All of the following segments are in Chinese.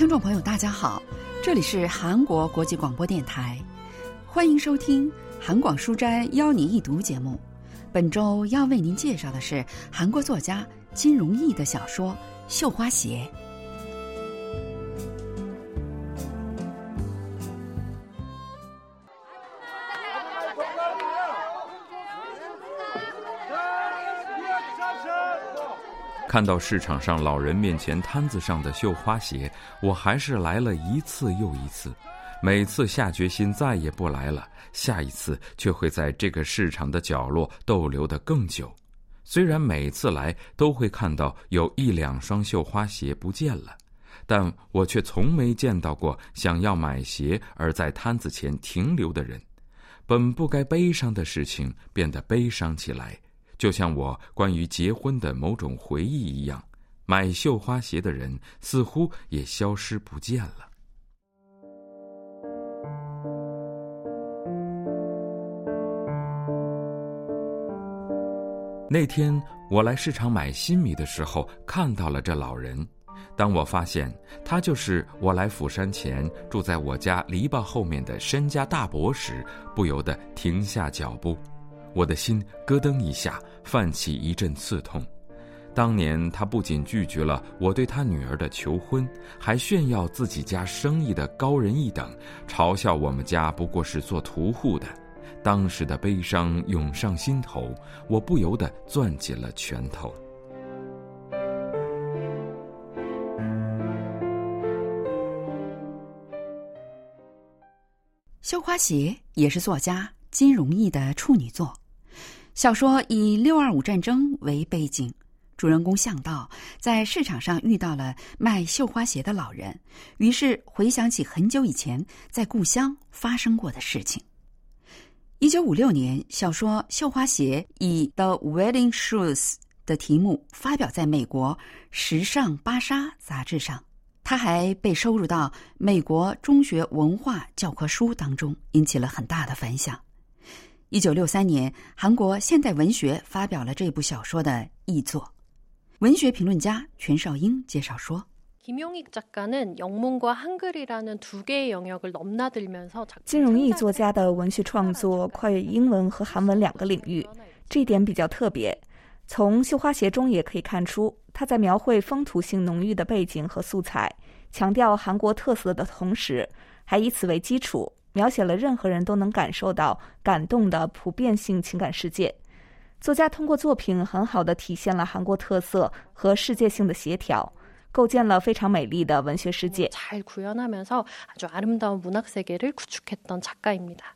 听众朋友，大家好，这里是韩国国际广播电台，欢迎收听韩广书斋邀你一读节目。本周要为您介绍的是韩国作家金荣义的小说《绣花鞋》。看到市场上老人面前摊子上的绣花鞋，我还是来了一次又一次。每次下决心再也不来了，下一次却会在这个市场的角落逗留的更久。虽然每次来都会看到有一两双绣花鞋不见了，但我却从没见到过想要买鞋而在摊子前停留的人。本不该悲伤的事情变得悲伤起来。就像我关于结婚的某种回忆一样，买绣花鞋的人似乎也消失不见了。那天我来市场买新米的时候，看到了这老人。当我发现他就是我来釜山前住在我家篱笆后面的申家大伯时，不由得停下脚步。我的心咯噔一下，泛起一阵刺痛。当年他不仅拒绝了我对他女儿的求婚，还炫耀自己家生意的高人一等，嘲笑我们家不过是做屠户的。当时的悲伤涌上心头，我不由得攥紧了拳头。绣花鞋也是作家金荣义的处女作。小说以六二五战争为背景，主人公向道在市场上遇到了卖绣花鞋的老人，于是回想起很久以前在故乡发生过的事情。一九五六年，小说《绣花鞋》以《The Wedding Shoes》的题目发表在美国时尚芭莎杂志上，它还被收入到美国中学文化教科书当中，引起了很大的反响。一九六三年，韩国现代文学发表了这部小说的译作。文学评论家全少英介绍说：“金荣义作家的文学创作跨越英文和韩文两个领域，这一点比较特别。从绣花鞋中也可以看出，他在描绘风土性浓郁的背景和素材，强调韩国特色的同时，还以此为基础。”描写了任何人都能感受到感动的普遍性情感世界。作家通过作品很好的体现了韩国特色和世界性的协调，构建了非常美丽的文学世界。잘구현하면서아주아름다운문학세계를구축했던작가입니다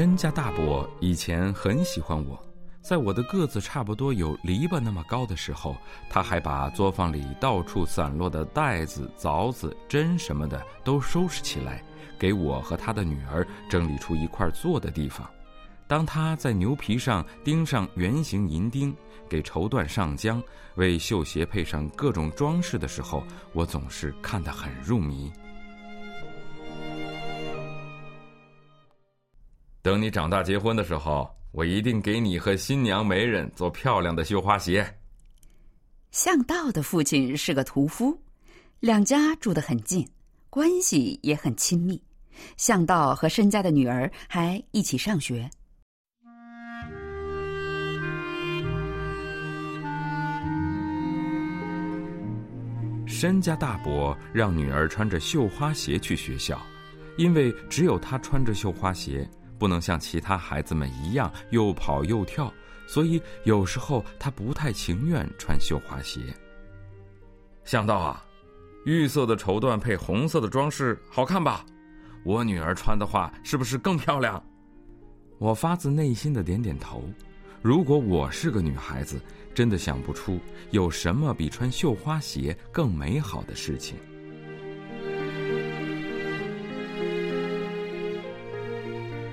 申家大伯以前很喜欢我，在我的个子差不多有篱笆那么高的时候，他还把作坊里到处散落的袋子、凿子、针什么的都收拾起来，给我和他的女儿整理出一块坐的地方。当他在牛皮上钉上圆形银钉，给绸缎上浆，为绣鞋配上各种装饰的时候，我总是看得很入迷。等你长大结婚的时候，我一定给你和新娘媒人做漂亮的绣花鞋。向道的父亲是个屠夫，两家住得很近，关系也很亲密。向道和申家的女儿还一起上学。申家大伯让女儿穿着绣花鞋去学校，因为只有她穿着绣花鞋。不能像其他孩子们一样又跑又跳，所以有时候他不太情愿穿绣花鞋。想到啊，绿色的绸缎配红色的装饰，好看吧？我女儿穿的话，是不是更漂亮？我发自内心的点点头。如果我是个女孩子，真的想不出有什么比穿绣花鞋更美好的事情。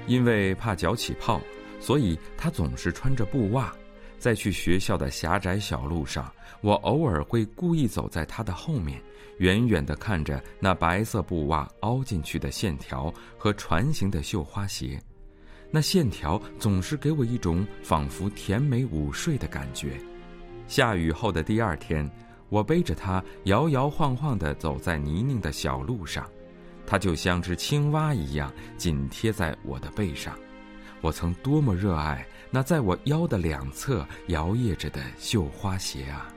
因为怕脚起泡，所以他总是穿着布袜。在去学校的狭窄小路上，我偶尔会故意走在他的后面，远远地看着那白色布袜凹进去的线条和船形的绣花鞋，那线条总是给我一种仿佛甜美午睡的感觉。下雨后的第二天，我背着它摇摇晃晃地走在泥泞的小路上，它就像只青蛙一样紧贴在我的背上。我曾多么热爱那在我腰的两侧摇曳着的绣花鞋啊！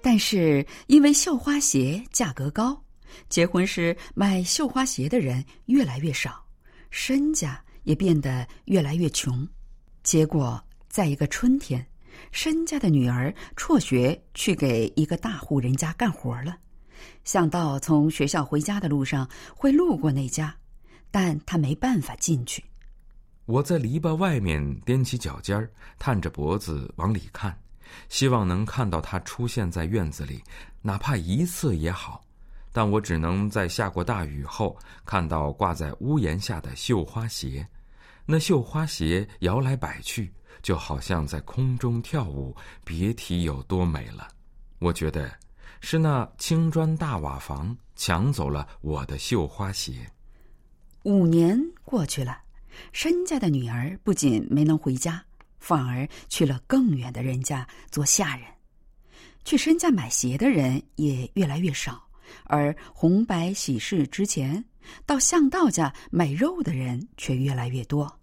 但是因为绣花鞋价格高，结婚时买绣花鞋的人越来越少，身家也变得越来越穷。结果，在一个春天，申家的女儿辍学去给一个大户人家干活了。想到从学校回家的路上会路过那家，但他没办法进去。我在篱笆外面踮起脚尖儿，探着脖子往里看，希望能看到他出现在院子里，哪怕一次也好。但我只能在下过大雨后看到挂在屋檐下的绣花鞋，那绣花鞋摇来摆去，就好像在空中跳舞，别提有多美了。我觉得。是那青砖大瓦房抢走了我的绣花鞋。五年过去了，申家的女儿不仅没能回家，反而去了更远的人家做下人。去申家买鞋的人也越来越少，而红白喜事之前到向道家买肉的人却越来越多。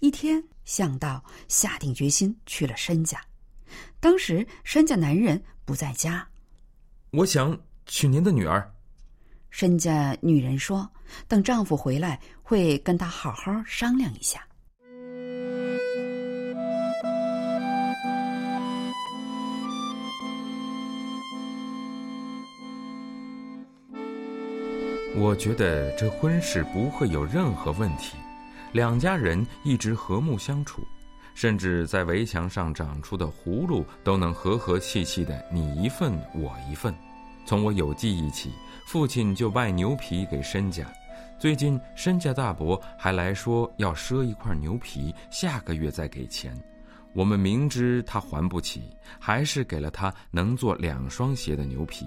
一天，向道下定决心去了申家。当时申家男人不在家。我想娶您的女儿。申家女人说：“等丈夫回来，会跟他好好商量一下。”我觉得这婚事不会有任何问题，两家人一直和睦相处，甚至在围墙上长出的葫芦都能和和气气的你一份我一份。从我有记忆起，父亲就卖牛皮给申家。最近申家大伯还来说要赊一块牛皮，下个月再给钱。我们明知他还不起，还是给了他能做两双鞋的牛皮。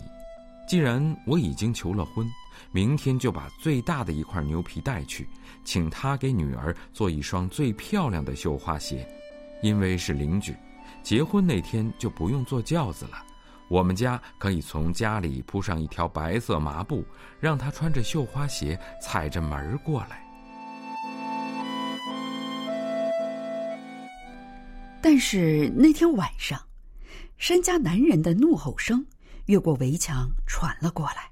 既然我已经求了婚，明天就把最大的一块牛皮带去，请他给女儿做一双最漂亮的绣花鞋。因为是邻居，结婚那天就不用坐轿子了。我们家可以从家里铺上一条白色麻布，让他穿着绣花鞋踩着门儿过来。但是那天晚上，山家男人的怒吼声越过围墙传了过来：“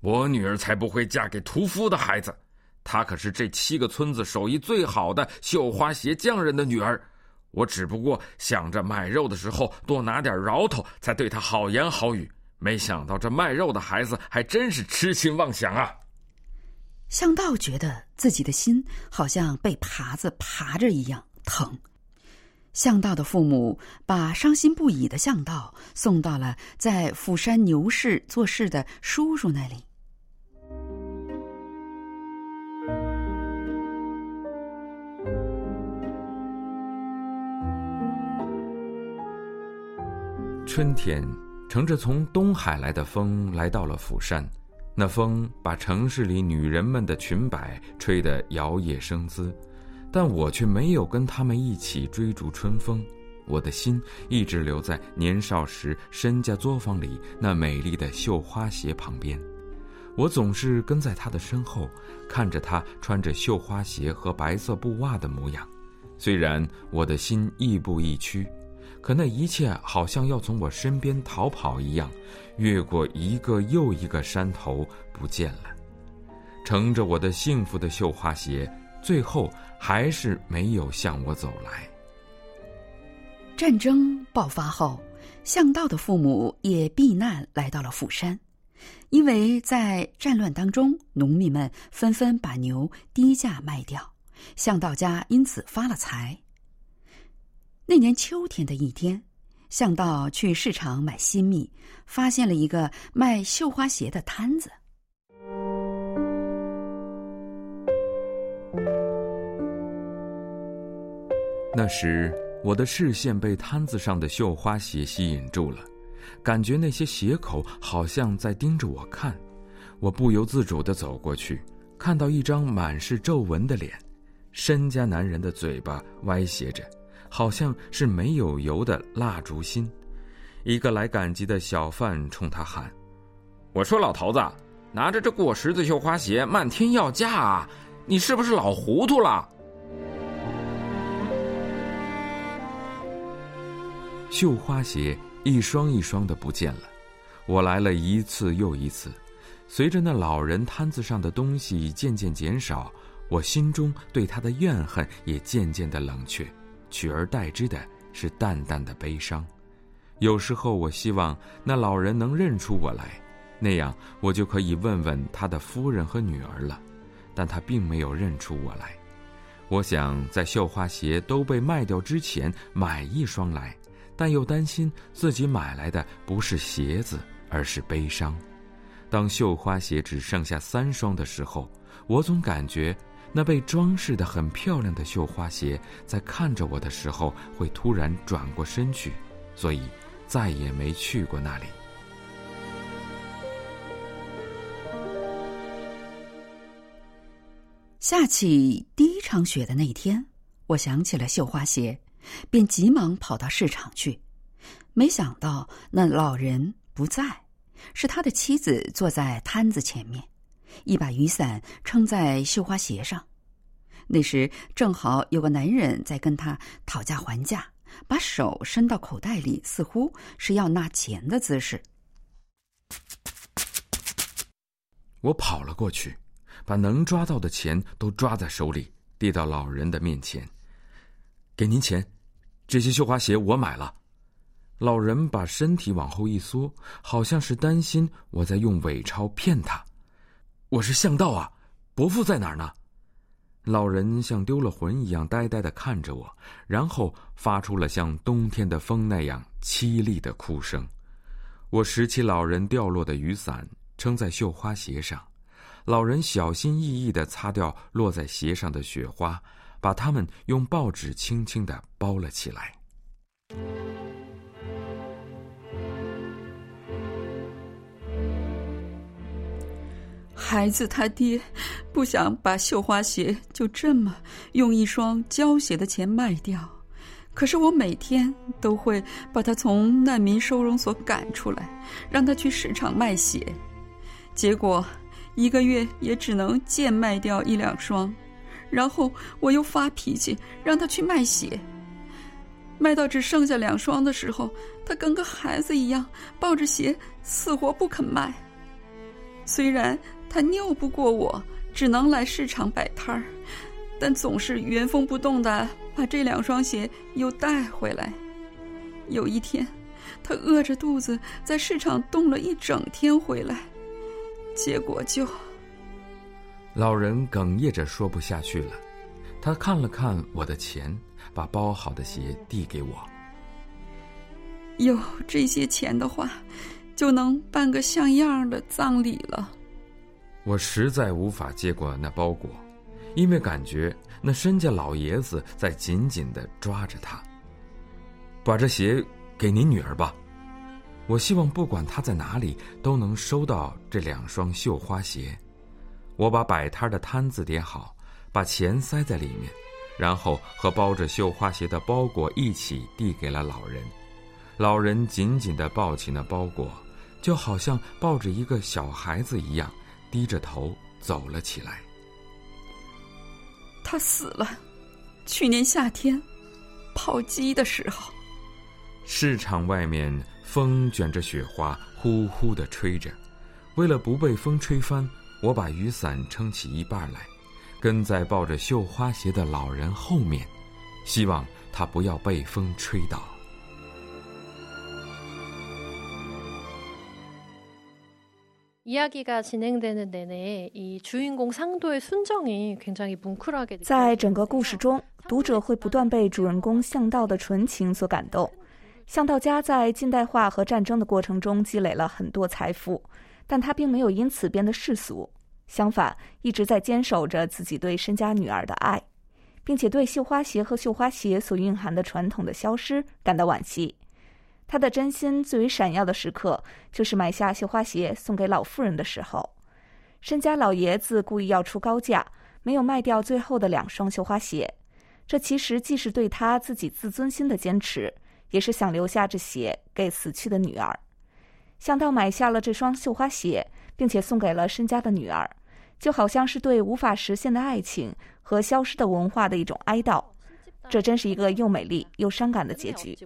我女儿才不会嫁给屠夫的孩子，她可是这七个村子手艺最好的绣花鞋匠人的女儿。”我只不过想着买肉的时候多拿点饶头，才对她好言好语。没想到这卖肉的孩子还真是痴心妄想啊！向道觉得自己的心好像被耙子耙着一样疼。向道的父母把伤心不已的向道送到了在釜山牛市做事的叔叔那里。春天，乘着从东海来的风来到了釜山，那风把城市里女人们的裙摆吹得摇曳生姿，但我却没有跟他们一起追逐春风，我的心一直留在年少时申家作坊里那美丽的绣花鞋旁边，我总是跟在她的身后，看着她穿着绣花鞋和白色布袜的模样，虽然我的心亦步亦趋。可那一切好像要从我身边逃跑一样，越过一个又一个山头不见了。乘着我的幸福的绣花鞋，最后还是没有向我走来。战争爆发后，向道的父母也避难来到了釜山，因为在战乱当中，农民们纷纷把牛低价卖掉，向道家因此发了财。那年秋天的一天向导去市场买新米发现了一个卖绣花鞋的摊子。那时我的视线被摊子上的绣花鞋吸引住了感觉那些鞋口好像在盯着我看。我不由自主地走过去看到一张满是皱纹的脸身家男人的嘴巴歪斜着。好像是没有油的蜡烛芯。一个来赶集的小贩冲他喊：“我说老头子，拿着这过时的绣花鞋，漫天要价啊！你是不是老糊涂了？”绣花鞋一双一双的不见了，我来了一次又一次，随着那老人摊子上的东西渐渐减少，我心中对他的怨恨也渐渐的冷却，取而代之的是淡淡的悲伤。有时候我希望那老人能认出我来，那样我就可以问问他的夫人和女儿了，但他并没有认出我来。我想在绣花鞋都被卖掉之前买一双来。但又担心自己买来的不是鞋子，而是悲伤。当绣花鞋只剩下三双的时候，我总感觉那被装饰的很漂亮的绣花鞋在看着我的时候会突然转过身去，所以再也没去过那里。下起第一场雪的那天，我想起了绣花鞋。便急忙跑到市场去，没想到那老人不在，是他的妻子坐在摊子前面，一把雨伞撑在绣花鞋上。那时正好有个男人在跟他讨价还价，把手伸到口袋里，似乎是要拿钱的姿势。我跑了过去，把能抓到的钱都抓在手里，递到老人的面前。给您钱，这些绣花鞋我买了。老人把身体往后一缩，好像是担心我在用伪钞骗他。我是向道啊，伯父在哪儿呢？老人像丢了魂一样呆呆的看着我，然后发出了像冬天的风那样凄厉的哭声。我拾起老人掉落的雨伞，撑在绣花鞋上。老人小心翼翼的擦掉落在鞋上的雪花。把它们用报纸轻轻的包了起来。孩子他爹不想把绣花鞋就这么用一双胶鞋的钱卖掉，可是我每天都会把他从难民收容所赶出来，让他去市场卖鞋，结果一个月也只能贱卖掉一两双。然后我又发脾气，让他去卖鞋。卖到只剩下两双的时候，他跟个孩子一样抱着鞋，死活不肯卖。虽然他拗不过我，只能来市场摆摊儿，但总是原封不动的把这两双鞋又带回来。有一天，他饿着肚子在市场冻了一整天回来，结果就……老人哽咽着说不下去了，他看了看我的钱，把包好的鞋递给我。有这些钱的话，就能办个像样的葬礼了。我实在无法接过那包裹，因为感觉那身家老爷子在紧紧的抓着他。把这鞋给您女儿吧，我希望不管她在哪里，都能收到这两双绣花鞋。我把摆摊的摊子叠好，把钱塞在里面，然后和包着绣花鞋的包裹一起递给了老人。老人紧紧地抱起那包裹，就好像抱着一个小孩子一样，低着头走了起来。他死了，去年夏天，泡鸡的时候。市场外面风卷着雪花，呼呼地吹着，为了不被风吹翻。我把雨伞撑起一半来，跟在抱着绣花鞋的老人后面，希望他不要被风吹倒。在整个故事中，读者会不断被主人公向道的纯情所感动。向道家在近代化和战争的过程中积累了很多财富。但他并没有因此变得世俗，相反，一直在坚守着自己对身家女儿的爱，并且对绣花鞋和绣花鞋所蕴含的传统的消失感到惋惜。他的真心最为闪耀的时刻，就是买下绣花鞋送给老妇人的时候。申家老爷子故意要出高价，没有卖掉最后的两双绣花鞋。这其实既是对他自己自尊心的坚持，也是想留下这鞋给死去的女儿。想到买下了这双绣花鞋，并且送给了申家的女儿，就好像是对无法实现的爱情和消失的文化的一种哀悼。这真是一个又美丽又伤感的结局。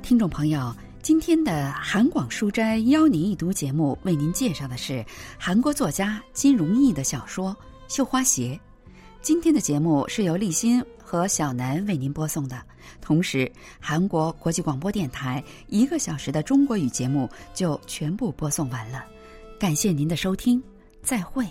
听众朋友，今天的韩广书斋邀您一读节目，为您介绍的是韩国作家金荣义的小说《绣花鞋》。今天的节目是由立新和小南为您播送的，同时韩国国际广播电台一个小时的中国语节目就全部播送完了。感谢您的收听，再会。